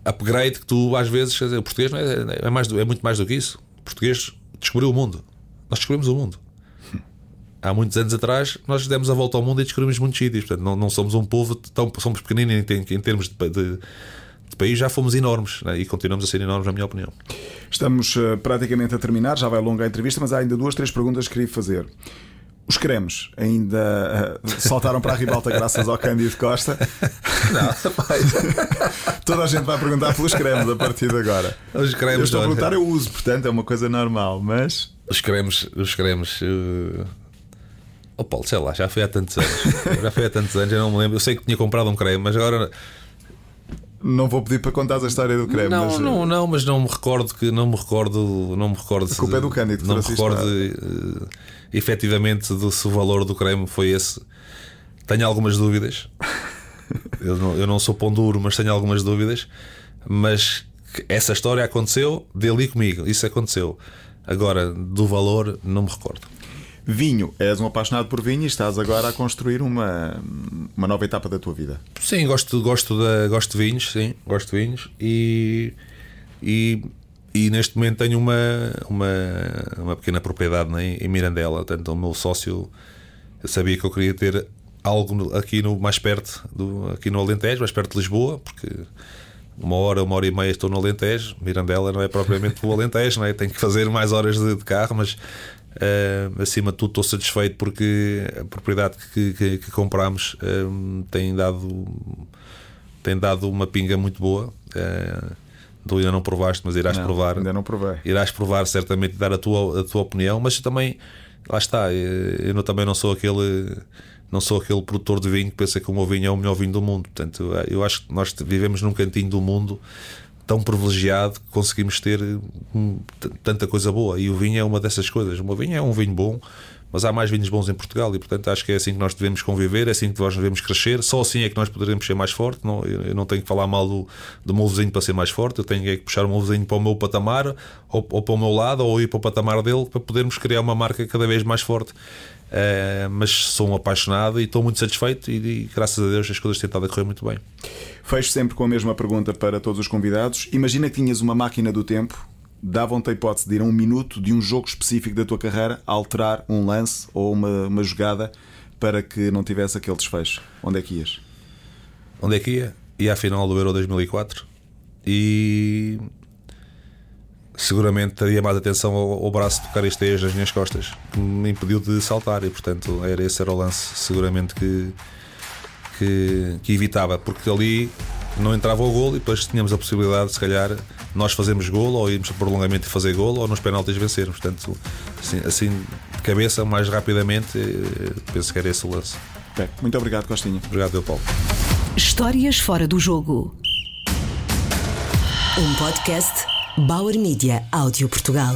A: upgrade que tu às vezes, o português não é, é, mais, é muito mais do que isso. O português descobriu o mundo. Nós descobrimos o mundo há muitos anos atrás nós demos a volta ao mundo e descobrimos muitos sítios. Portanto, não, não somos um povo tão somos pequeninos em, em termos de, de, de, país, já fomos enormes né? e continuamos a ser enormes, na minha opinião.
B: Estamos uh, praticamente a terminar, já vai longa a entrevista, mas há ainda duas, três perguntas que queria fazer. Os cremes ainda uh, saltaram para a ribalta graças ao Cândido Costa.
A: Não,
B: Toda a gente vai perguntar pelos cremes a partir de agora.
A: Os cremes,
B: eu estou a perguntar, eu uso, portanto é uma coisa normal, mas.
A: Os cremes, os cremes. Uh Oh Paulo, sei lá, já foi há tantos anos. já foi há tantos anos, eu não me lembro. Eu sei que tinha comprado um creme, mas agora.
B: Não vou pedir para contar a história do creme.
A: Não,
B: mas...
A: não, não, mas não me recordo que não me recordo, não me recordo.
B: A culpa
A: se,
B: é do Cândido.
A: Não me recordo uh, efetivamente do, se o valor do creme foi esse. Tenho algumas dúvidas. eu, não, eu não sou pão duro, mas tenho algumas dúvidas. Mas essa história aconteceu dele comigo. Isso aconteceu. Agora, do valor, não me recordo.
B: Vinho, és um apaixonado por vinho e estás agora a construir uma, uma nova etapa da tua vida.
A: Sim, gosto, gosto, de, gosto de vinhos, sim, gosto de vinhos e, e, e neste momento tenho uma, uma, uma pequena propriedade né, em Mirandela. Portanto, o meu sócio sabia que eu queria ter algo aqui no, mais perto, do, aqui no Alentejo, mais perto de Lisboa, porque uma hora, uma hora e meia estou no Alentejo. Mirandela não é propriamente o Alentejo, não é? tenho que fazer mais horas de, de carro, mas Uh, acima de tudo, estou satisfeito porque a propriedade que, que, que comprámos uh, tem, dado, tem dado uma pinga muito boa. Uh, tu ainda não provaste, mas irás
B: não,
A: provar.
B: Ainda não provei.
A: Irás provar certamente dar a tua, a tua opinião, mas também, lá está, eu, eu também não sou aquele não sou aquele produtor de vinho que pensa que o meu vinho é o melhor vinho do mundo. Portanto, eu acho que nós vivemos num cantinho do mundo tão privilegiado que conseguimos ter hum, tanta coisa boa. E o vinho é uma dessas coisas. O vinho é um vinho bom, mas há mais vinhos bons em Portugal e, portanto, acho que é assim que nós devemos conviver, é assim que nós devemos crescer. Só assim é que nós poderemos ser mais forte. Não, eu não tenho que falar mal do, do meu vizinho para ser mais forte, eu tenho que puxar o meu vizinho para o meu patamar, ou, ou para o meu lado, ou ir para o patamar dele, para podermos criar uma marca cada vez mais forte. Uh, mas sou um apaixonado e estou muito satisfeito e, e, graças a Deus as coisas têm estado a correr muito bem.
B: Fecho sempre com a mesma pergunta para todos os convidados. Imagina que tinhas uma máquina do tempo, davam-te a hipótese de ir a um minuto de um jogo específico da tua carreira, alterar um lance ou uma, uma jogada para que não tivesse aquele desfecho. Onde é que ias?
A: Onde é que ia? Ia à final do Euro 2004 e seguramente teria mais atenção ao, ao braço tocar este ex nas minhas costas, que me impediu de saltar e portanto era esse era o lance seguramente que, que, que evitava, porque ali não entrava o gol e depois tínhamos a possibilidade, se calhar, nós fazermos gol ou irmos para prolongamento e fazer gol ou nos penaltis vencermos. Portanto, assim, assim de cabeça, mais rapidamente, eh, penso que era esse o lance.
B: Bem, muito obrigado, Costinha.
A: Obrigado, meu Paulo.
C: Histórias fora do jogo.
D: Um podcast Bauer Media Áudio Portugal.